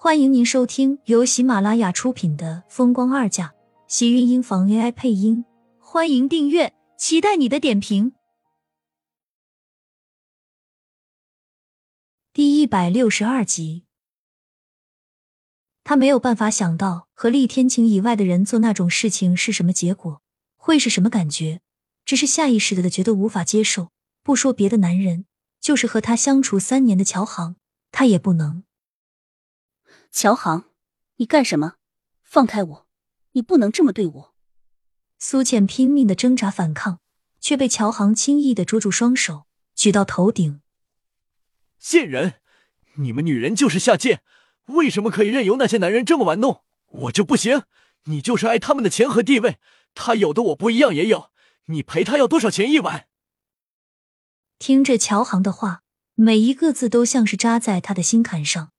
欢迎您收听由喜马拉雅出品的《风光二嫁》，喜运音房 AI 配音。欢迎订阅，期待你的点评。第一百六十二集，他没有办法想到和厉天晴以外的人做那种事情是什么结果，会是什么感觉，只是下意识的觉得无法接受。不说别的，男人就是和他相处三年的乔航，他也不能。乔航，你干什么？放开我！你不能这么对我！苏倩拼命的挣扎反抗，却被乔航轻易的捉住双手，举到头顶。贱人，你们女人就是下贱，为什么可以任由那些男人这么玩弄？我就不行。你就是爱他们的钱和地位，他有的我不一样也有。你陪他要多少钱一晚？听着乔航的话，每一个字都像是扎在他的心坎上。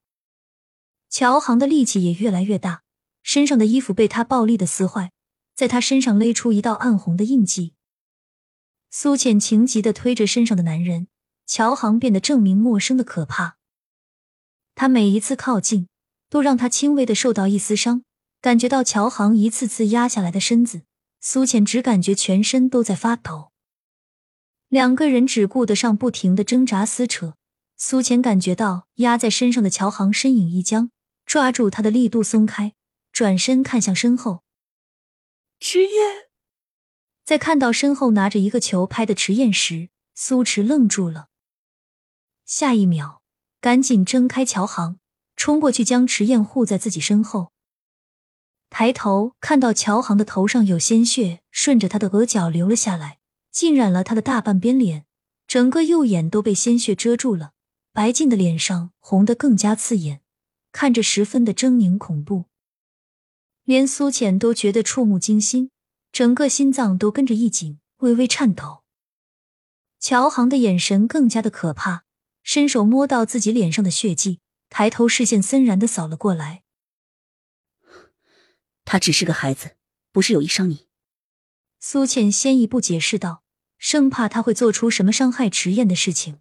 乔航的力气也越来越大，身上的衣服被他暴力的撕坏，在他身上勒出一道暗红的印记。苏浅情急的推着身上的男人，乔航变得证明陌生的可怕。他每一次靠近，都让他轻微的受到一丝伤，感觉到乔航一次次压下来的身子，苏浅只感觉全身都在发抖。两个人只顾得上不停的挣扎撕扯，苏浅感觉到压在身上的乔航身影一僵。抓住他的力度松开，转身看向身后。迟燕在看到身后拿着一个球拍的迟燕时，苏迟愣住了。下一秒，赶紧睁开乔航，冲过去将迟燕护在自己身后。抬头看到乔航的头上有鲜血顺着他的额角流了下来，浸染了他的大半边脸，整个右眼都被鲜血遮住了，白净的脸上红得更加刺眼。看着十分的狰狞恐怖，连苏浅都觉得触目惊心，整个心脏都跟着一紧，微微颤抖。乔航的眼神更加的可怕，伸手摸到自己脸上的血迹，抬头视线森然的扫了过来。他只是个孩子，不是有意伤你。苏浅先一步解释道，生怕他会做出什么伤害迟燕的事情。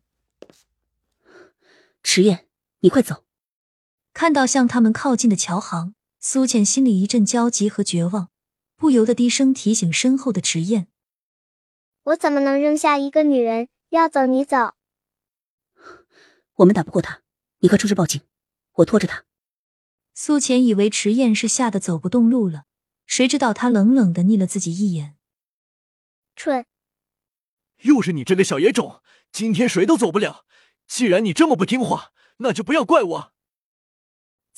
迟燕，你快走。看到向他们靠近的乔航，苏浅心里一阵焦急和绝望，不由得低声提醒身后的迟燕：“我怎么能扔下一个女人？要走你走。我们打不过他，你快出去报警，我拖着他。”苏浅以为迟燕是吓得走不动路了，谁知道他冷冷的睨了自己一眼：“蠢！又是你这个小野种，今天谁都走不了。既然你这么不听话，那就不要怪我。”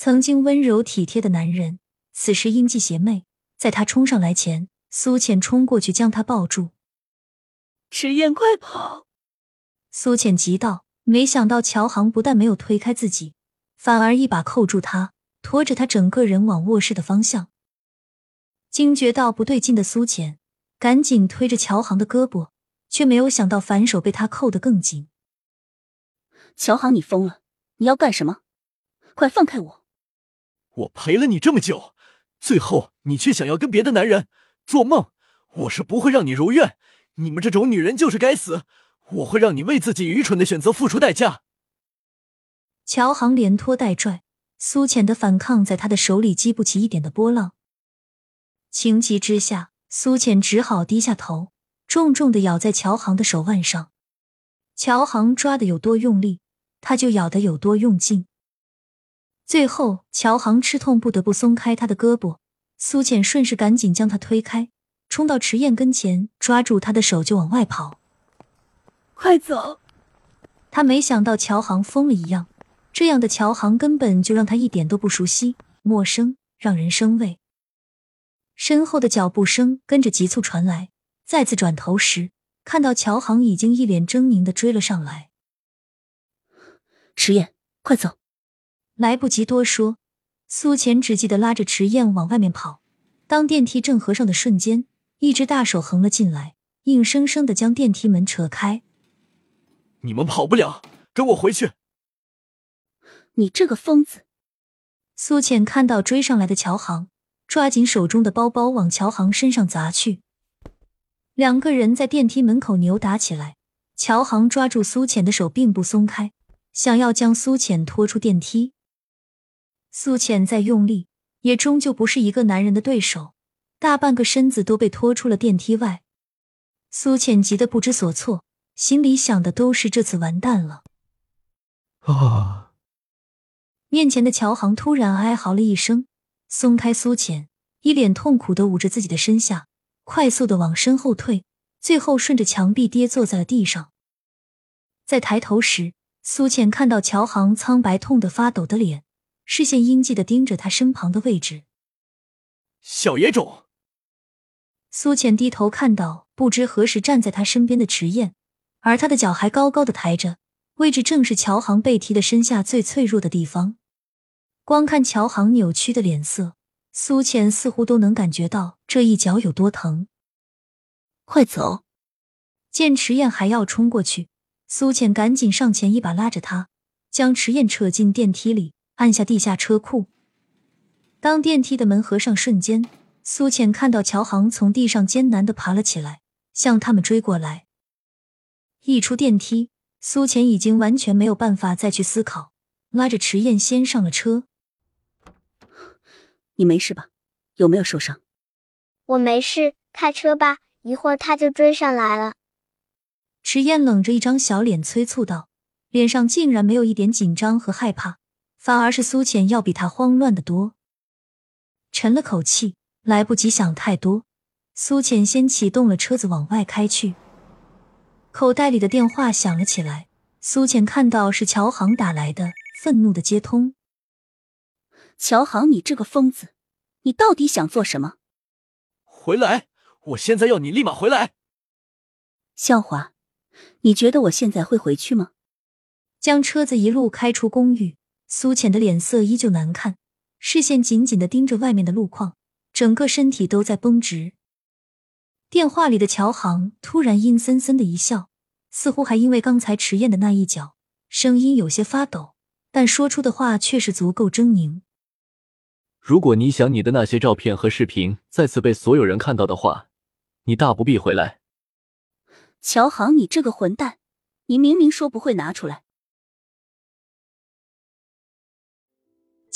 曾经温柔体贴的男人，此时阴气邪魅。在他冲上来前，苏浅冲过去将他抱住。迟燕，快跑！苏浅急道，没想到乔航不但没有推开自己，反而一把扣住他，拖着他整个人往卧室的方向。惊觉到不对劲的苏浅，赶紧推着乔航的胳膊，却没有想到反手被他扣得更紧。乔航，你疯了！你要干什么？快放开我！我陪了你这么久，最后你却想要跟别的男人做梦，我是不会让你如愿。你们这种女人就是该死，我会让你为自己愚蠢的选择付出代价。乔航连拖带拽，苏浅的反抗在他的手里激不起一点的波浪。情急之下，苏浅只好低下头，重重的咬在乔航的手腕上。乔航抓的有多用力，他就咬的有多用劲。最后，乔航吃痛，不得不松开他的胳膊。苏浅顺势赶紧将他推开，冲到池燕跟前，抓住他的手就往外跑。快走！他没想到乔航疯了一样，这样的乔航根本就让他一点都不熟悉，陌生，让人生畏。身后的脚步声跟着急促传来，再次转头时，看到乔航已经一脸狰狞的追了上来。迟燕，快走！来不及多说，苏浅只记得拉着池燕往外面跑。当电梯正合上的瞬间，一只大手横了进来，硬生生的将电梯门扯开。你们跑不了，跟我回去！你这个疯子！苏浅看到追上来的乔航，抓紧手中的包包往乔航身上砸去。两个人在电梯门口扭打起来，乔航抓住苏浅的手并不松开，想要将苏浅拖出电梯。苏浅再用力，也终究不是一个男人的对手，大半个身子都被拖出了电梯外。苏浅急得不知所措，心里想的都是这次完蛋了。啊！面前的乔航突然哀嚎了一声，松开苏浅，一脸痛苦的捂着自己的身下，快速的往身后退，最后顺着墙壁跌坐在了地上。在抬头时，苏浅看到乔航苍白、痛得发抖的脸，视线阴寂的盯着他身旁的位置。小野种。苏浅低头看到不知何时站在他身边的池燕，而他的脚还高高的抬着，位置正是乔航被踢的身下最脆弱的地方。光看乔航扭曲的脸色，苏浅似乎都能感觉到这一脚有多疼。快走！见池燕还要冲过去，苏浅赶紧上前一把拉着他，将池燕扯进电梯里，按下地下车库。当电梯的门合上瞬间。苏浅看到乔航从地上艰难的爬了起来，向他们追过来。一出电梯，苏浅已经完全没有办法再去思考，拉着迟燕先上了车。你没事吧？有没有受伤？我没事，开车吧，一会儿他就追上来了。迟燕冷着一张小脸催促道，脸上竟然没有一点紧张和害怕，反而是苏浅要比他慌乱的多。沉了口气。来不及想太多，苏浅先启动了车子往外开去。口袋里的电话响了起来，苏浅看到是乔航打来的，愤怒的接通。乔航，你这个疯子，你到底想做什么？回来！我现在要你立马回来。笑话，你觉得我现在会回去吗？将车子一路开出公寓，苏浅的脸色依旧难看，视线紧紧的盯着外面的路况。整个身体都在绷直。电话里的乔航突然阴森森的一笑，似乎还因为刚才迟燕的那一脚，声音有些发抖，但说出的话却是足够狰狞。如果你想你的那些照片和视频再次被所有人看到的话，你大不必回来。乔航，你这个混蛋，你明明说不会拿出来。